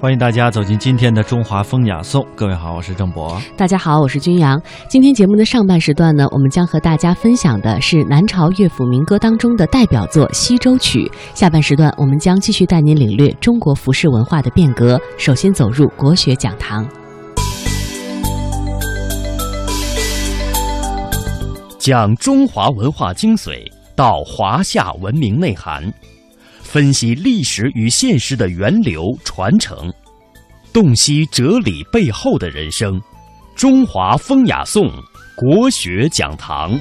欢迎大家走进今天的中华风雅颂。各位好，我是郑博。大家好，我是君阳。今天节目的上半时段呢，我们将和大家分享的是南朝乐府民歌当中的代表作《西洲曲》。下半时段，我们将继续带您领略中国服饰文化的变革。首先走入国学讲堂，讲中华文化精髓，道华夏文明内涵。分析历史与现实的源流传承，洞悉哲理背后的人生。中华风雅颂国学讲堂。《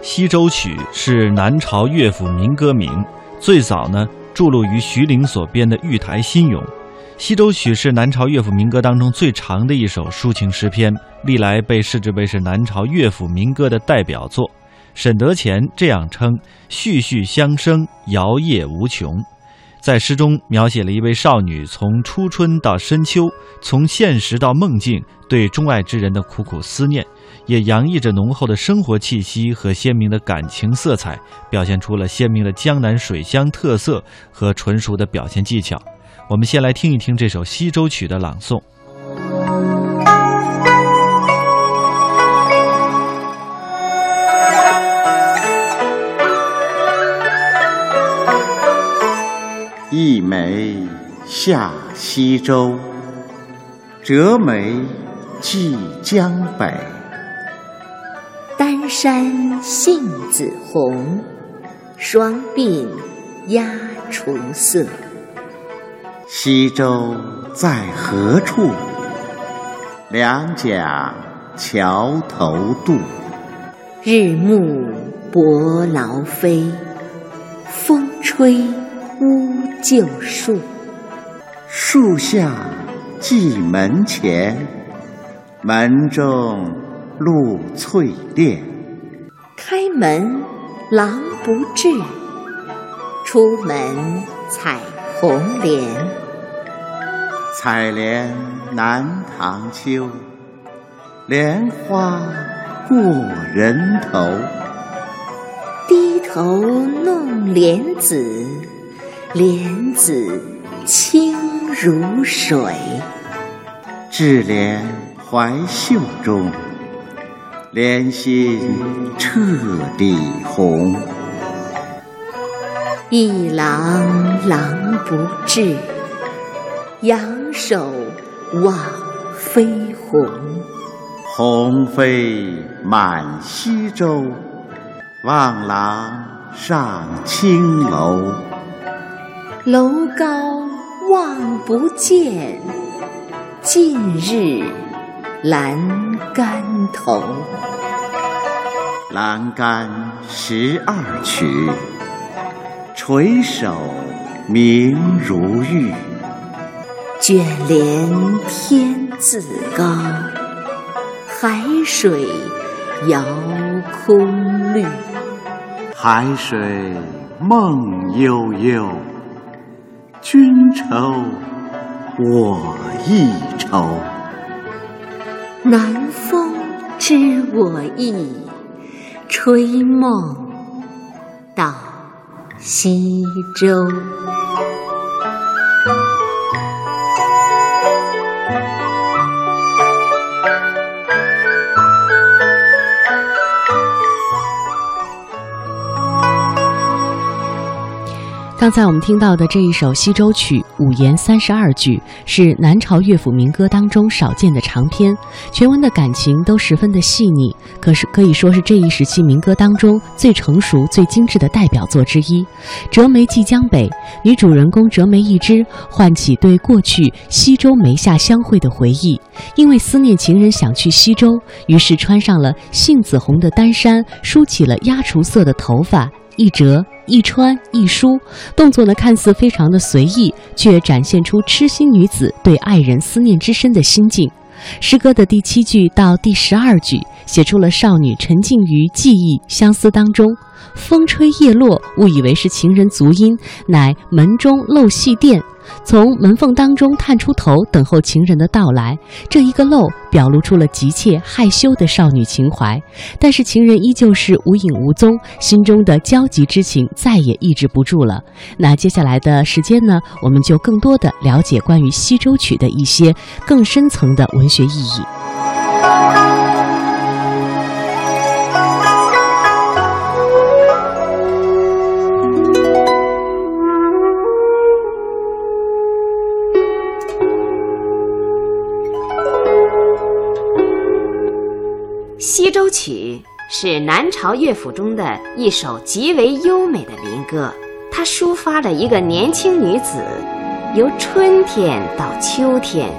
西洲曲》是南朝乐府民歌名，最早呢著录于徐陵所编的《玉台新咏》。《西洲曲》是南朝乐府民歌当中最长的一首抒情诗篇，历来被视之为是南朝乐府民歌的代表作。沈德潜这样称：“序序相生，摇曳无穷。”在诗中描写了一位少女从初春到深秋，从现实到梦境，对钟爱之人的苦苦思念，也洋溢着浓厚的生活气息和鲜明的感情色彩，表现出了鲜明的江南水乡特色和纯熟的表现技巧。我们先来听一听这首《西洲曲》的朗诵。一枚下西洲，折梅寄江北。丹山杏子红，双鬓鸦雏色。西洲在何处？两桨桥头渡。日暮伯劳飞，风吹乌旧树。树下蓟门前，门中露翠帘。开门狼不至，出门采红莲，采莲南塘秋，莲花过人头。低头弄莲子，莲子清如水。置莲怀袖中，莲心彻底红。一郎郎不至，仰首望飞鸿。鸿飞满西洲，望郎上青楼。楼高望不见，近日阑干头。阑干十二曲。垂首明如玉，卷帘天自高，海水遥空绿。海水梦悠悠，君愁我亦愁。南风知我意，吹梦到。西洲。刚才我们听到的这一首《西洲曲》，五言三十二句，是南朝乐府民歌当中少见的长篇，全文的感情都十分的细腻，可是可以说是这一时期民歌当中最成熟、最精致的代表作之一。折梅寄江北，女主人公折梅一枝，唤起对过去西洲梅下相会的回忆，因为思念情人想去西洲，于是穿上了杏子红的单衫，梳起了鸦雏色的头发。一折一穿一梳，动作呢看似非常的随意，却展现出痴心女子对爱人思念之深的心境。诗歌的第七句到第十二句，写出了少女沉浸于记忆相思当中，风吹叶落，误以为是情人足音，乃门中漏细电。从门缝当中探出头，等候情人的到来。这一个漏，表露出了急切害羞的少女情怀。但是情人依旧是无影无踪，心中的焦急之情再也抑制不住了。那接下来的时间呢，我们就更多的了解关于西洲曲的一些更深层的文学意义。《曲》是南朝乐府中的一首极为优美的民歌，它抒发了一个年轻女子由春天到秋天，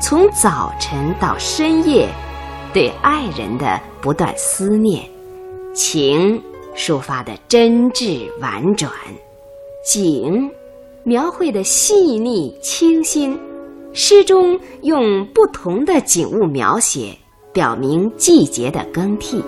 从早晨到深夜，对爱人的不断思念，情抒发的真挚婉转，景描绘的细腻清新，诗中用不同的景物描写。表明季节的更替，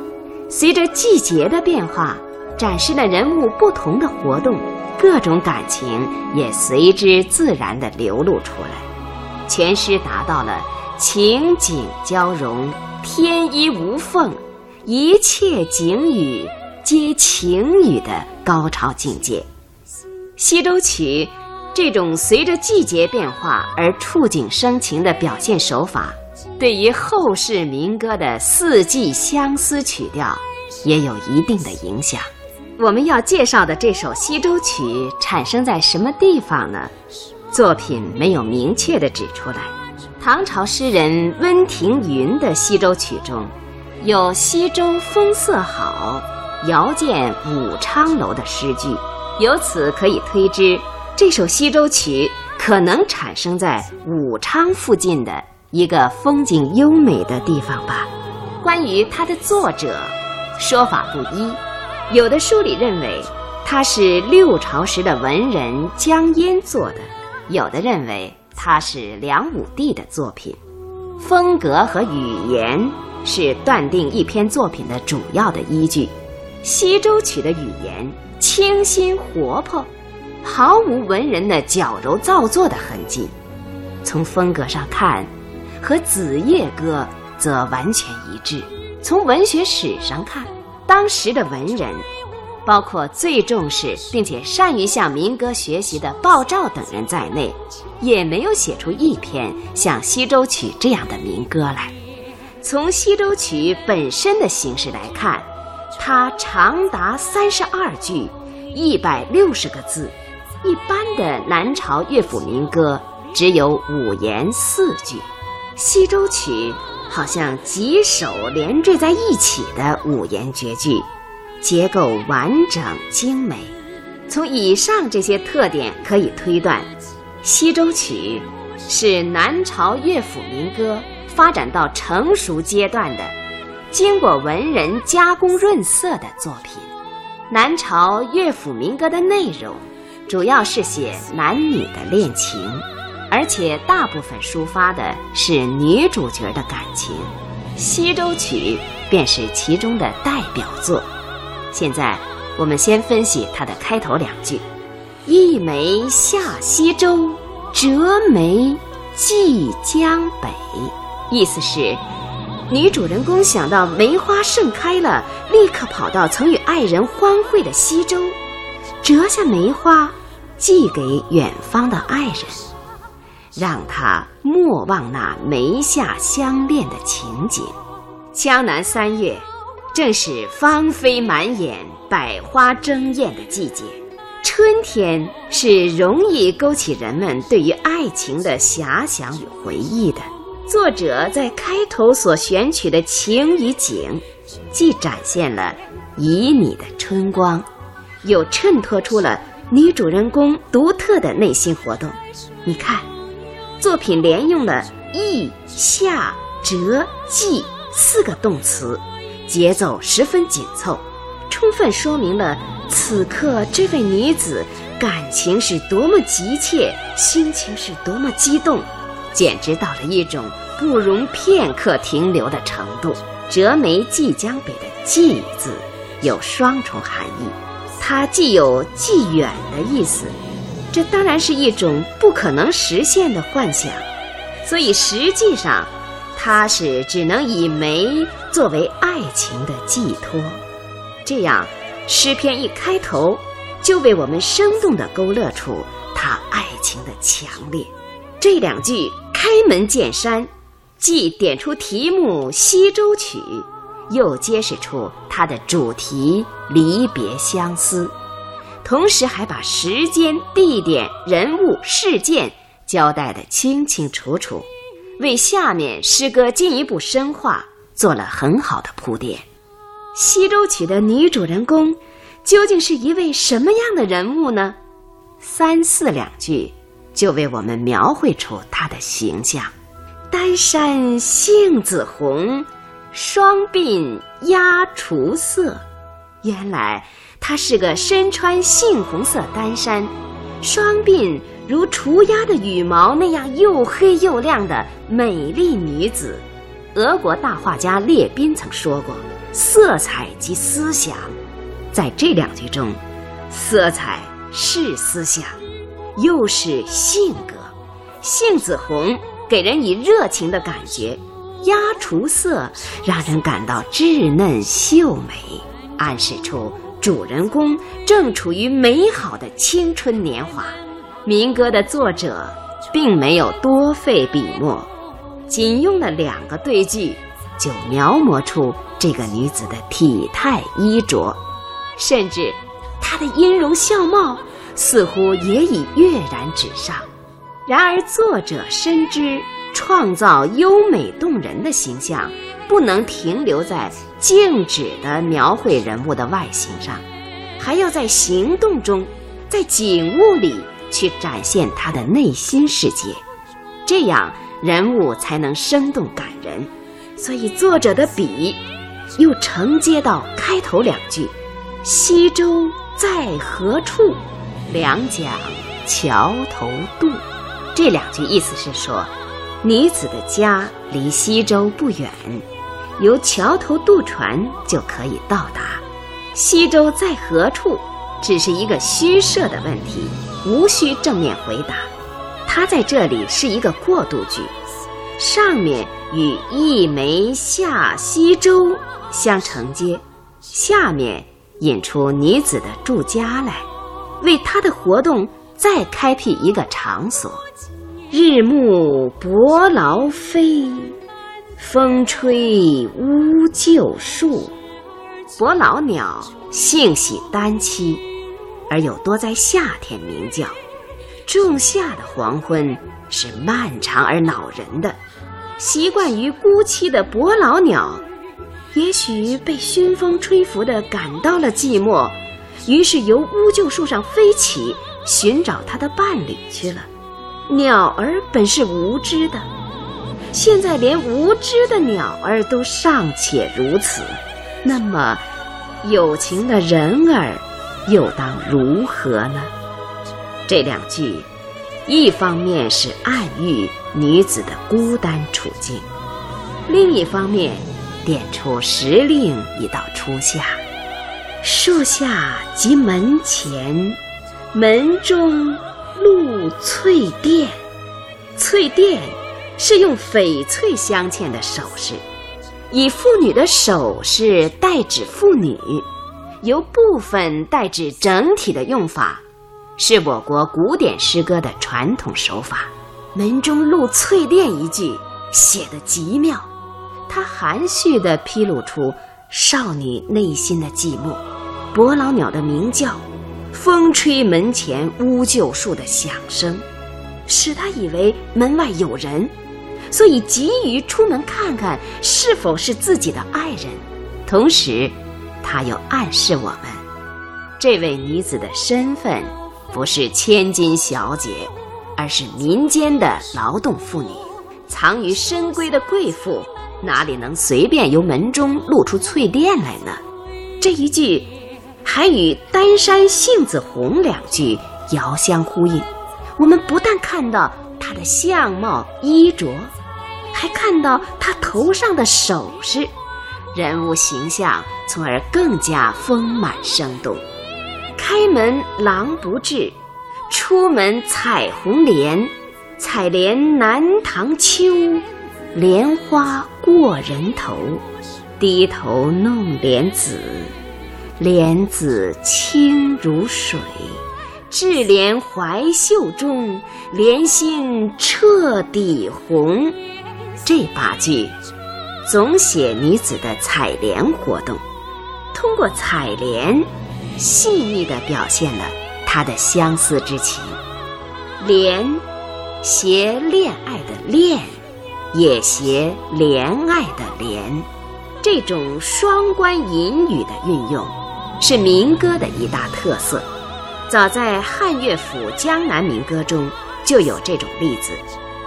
随着季节的变化，展示了人物不同的活动，各种感情也随之自然地流露出来。全诗达到了情景交融、天衣无缝，一切景语皆情语的高潮境界。《西洲曲》这种随着季节变化而触景生情的表现手法。对于后世民歌的四季相思曲调，也有一定的影响。我们要介绍的这首《西洲曲》产生在什么地方呢？作品没有明确的指出来。唐朝诗人温庭筠的《西洲曲》中，有“西洲风色好，遥见武昌楼”的诗句，由此可以推知，这首《西洲曲》可能产生在武昌附近的。一个风景优美的地方吧。关于它的作者，说法不一。有的书里认为它是六朝时的文人江淹做的，有的认为他是梁武帝的作品。风格和语言是断定一篇作品的主要的依据。《西洲曲》的语言清新活泼，毫无文人的矫揉造作的痕迹。从风格上看。和《子夜歌》则完全一致。从文学史上看，当时的文人，包括最重视并且善于向民歌学习的鲍照等人在内，也没有写出一篇像《西洲曲》这样的民歌来。从《西洲曲》本身的形式来看，它长达三十二句，一百六十个字。一般的南朝乐府民歌只有五言四句。《西洲曲》好像几首连缀在一起的五言绝句，结构完整精美。从以上这些特点可以推断，《西洲曲》是南朝乐府民歌发展到成熟阶段的，经过文人加工润色的作品。南朝乐府民歌的内容，主要是写男女的恋情。而且大部分抒发的是女主角的感情，《西洲曲》便是其中的代表作。现在我们先分析它的开头两句：“一梅下西洲，折梅寄江北。”意思是，女主人公想到梅花盛开了，立刻跑到曾与爱人欢会的西洲，折下梅花，寄给远方的爱人。让他莫忘那眉下相恋的情景。江南三月，正是芳菲满眼、百花争艳的季节。春天是容易勾起人们对于爱情的遐想与回忆的。作者在开头所选取的情与景，既展现了旖旎的春光，又衬托出了女主人公独特的内心活动。你看。作品连用了“意”“下”“折”“寄”四个动词，节奏十分紧凑，充分说明了此刻这位女子感情是多么急切，心情是多么激动，简直到了一种不容片刻停留的程度。“折梅寄江北”的“寄”字有双重含义，它既有既远的意思，这当然是一种不可能实现的幻想，所以实际上，它是只能以梅作为爱情的寄托。这样，诗篇一开头就为我们生动地勾勒出他爱情的强烈。这两句开门见山，既点出题目《西洲曲》。又揭示出它的主题离别相思，同时还把时间、地点、人物、事件交代得清清楚楚，为下面诗歌进一步深化做了很好的铺垫。《西洲曲》的女主人公究竟是一位什么样的人物呢？三四两句就为我们描绘出她的形象：丹山杏子红。双鬓鸦雏色，原来她是个身穿杏红色单衫，双鬓如雏鸦的羽毛那样又黑又亮的美丽女子。俄国大画家列宾曾说过：“色彩即思想。”在这两句中，色彩是思想，又是性格。杏子红给人以热情的感觉。鸦雏色让人感到稚嫩秀美，暗示出主人公正处于美好的青春年华。民歌的作者并没有多费笔墨，仅用了两个对句，就描摹出这个女子的体态衣着，甚至她的音容笑貌似乎也已跃然纸上。然而作者深知。创造优美动人的形象，不能停留在静止的描绘人物的外形上，还要在行动中，在景物里去展现他的内心世界，这样人物才能生动感人。所以作者的笔又承接到开头两句：“西洲在何处？两桨桥头渡。”这两句意思是说。女子的家离西洲不远，由桥头渡船就可以到达。西洲在何处？只是一个虚设的问题，无需正面回答。它在这里是一个过渡句，上面与“一枚下西洲”相承接，下面引出女子的住家来，为她的活动再开辟一个场所。日暮伯劳飞，风吹乌桕树。伯劳鸟性喜单栖，而又多在夏天鸣叫。仲夏的黄昏是漫长而恼人的。习惯于孤栖的伯劳鸟，也许被熏风吹拂的感到了寂寞，于是由乌桕树上飞起，寻找它的伴侣去了。鸟儿本是无知的，现在连无知的鸟儿都尚且如此，那么有情的人儿又当如何呢？这两句，一方面是暗喻女子的孤单处境，另一方面点出时令已到初夏，树下及门前，门中。露翠钿，翠钿是用翡翠镶嵌的首饰，以妇女的首饰代指妇女，由部分代指整体的用法，是我国古典诗歌的传统手法。门中露翠钿一句写得极妙，它含蓄地披露出少女内心的寂寞，伯劳鸟的鸣叫。风吹门前乌桕树的响声，使他以为门外有人，所以急于出门看看是否是自己的爱人。同时，他又暗示我们，这位女子的身份不是千金小姐，而是民间的劳动妇女。藏于深闺的贵妇，哪里能随便由门中露出翠钿来呢？这一句。还与“丹山杏子红”两句遥相呼应。我们不但看到他的相貌衣着，还看到他头上的首饰，人物形象从而更加丰满生动。开门狼不至，出门采红莲。采莲南塘秋，莲花过人头。低头弄莲子，莲子清如水。智莲怀袖中，莲心彻底红。这八句总写女子的采莲活动，通过采莲，细腻地表现了她的相思之情。莲。携恋爱的恋，也携怜爱的怜，这种双关引语的运用，是民歌的一大特色。早在汉乐府江南民歌中就有这种例子：“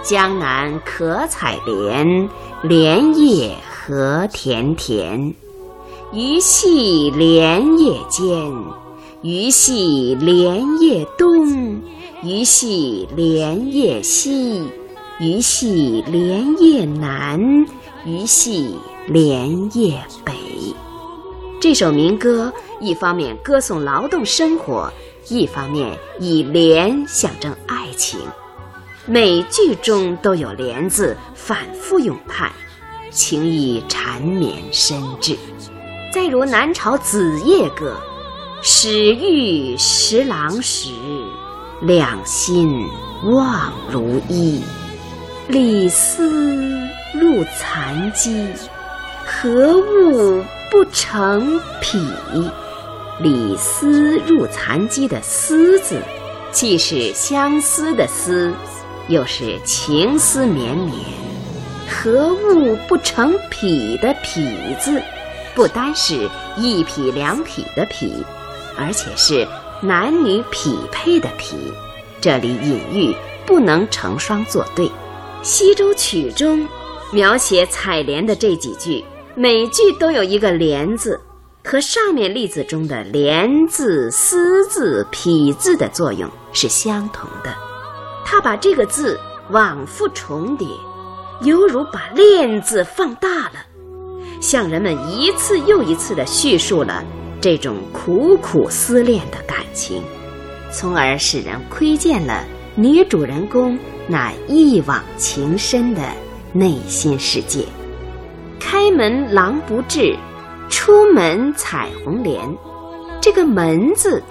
江南可采莲，莲叶何田田。鱼戏莲叶间，鱼戏莲叶东。”鱼戏莲叶西，鱼戏莲叶南，鱼戏莲叶北。这首民歌一方面歌颂劳动生活，一方面以莲象征爱情。每句中都有“莲”字反复咏叹，情意缠绵深挚。再如南朝《子夜歌》：“始遇十郎时。”两心望如一，李斯入残机，何物不成匹？李斯入蚕机的“思”字，既是相思的“思”，又是情思绵绵。何物不成匹的“匹”字，不单是一匹两匹的“匹”，而且是。男女匹配的匹，这里隐喻不能成双作对。《西洲曲》中描写采莲的这几句，每句都有一个“莲”字，和上面例子中的“连”字、“丝”字、“匹”字的作用是相同的。他把这个字往复重叠，犹如把“链”字放大了，向人们一次又一次地叙述了。这种苦苦思恋的感情，从而使人窥见了女主人公那一往情深的内心世界。开门狼不至，出门采红莲。这个“门”字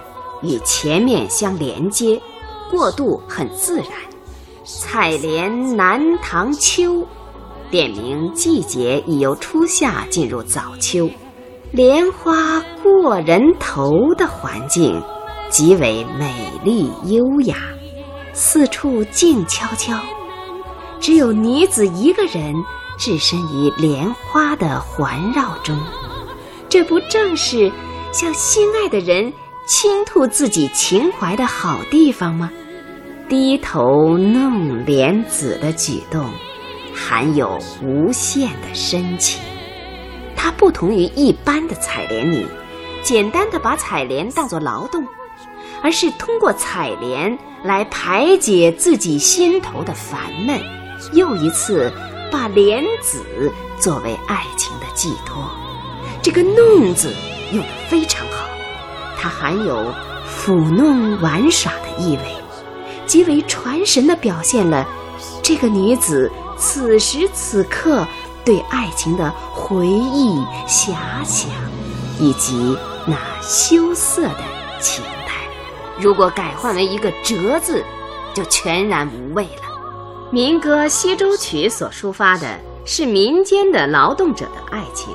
与前面相连接，过渡很自然。采莲南塘秋，点明季节已由初夏进入早秋。莲花过人头的环境极为美丽优雅，四处静悄悄，只有女子一个人置身于莲花的环绕中。这不正是向心爱的人倾吐自己情怀的好地方吗？低头弄莲子的举动，含有无限的深情。它不同于一般的采莲女，简单的把采莲当作劳动，而是通过采莲来排解自己心头的烦闷，又一次把莲子作为爱情的寄托。这个“弄”字用得非常好，它含有抚弄玩耍的意味，极为传神的表现了这个女子此时此刻。对爱情的回忆、遐想，以及那羞涩的情态，如果改换为一个“折”字，就全然无味了。民歌《西洲曲》所抒发的是民间的劳动者的爱情，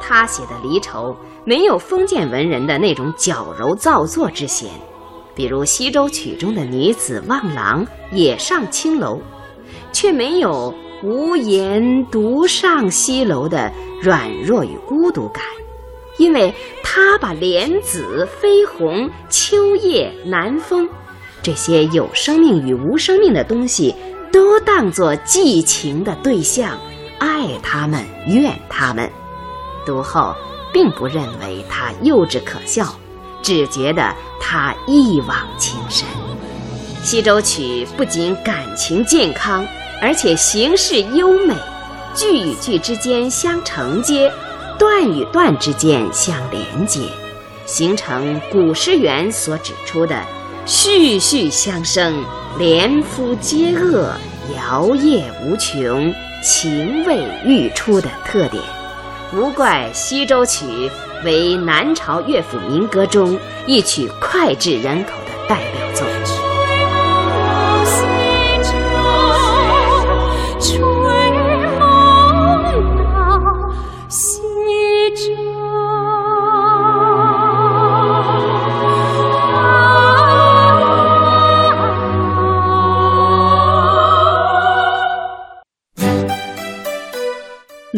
他写的离愁没有封建文人的那种矫揉造作之嫌，比如《西洲曲》中的女子望郎也上青楼，却没有。无言独上西楼的软弱与孤独感，因为他把莲子、飞鸿、秋叶、南风这些有生命与无生命的东西都当作寄情的对象，爱他们，怨他们。读后并不认为他幼稚可笑，只觉得他一往情深。《西洲曲》不仅感情健康。而且形式优美，句与句之间相承接，段与段之间相连接，形成古诗源所指出的“序序相生，连夫接恶，摇曳无穷，情味愈出”的特点。无怪《西洲曲》为南朝乐府民歌中一曲脍炙人口的代表作。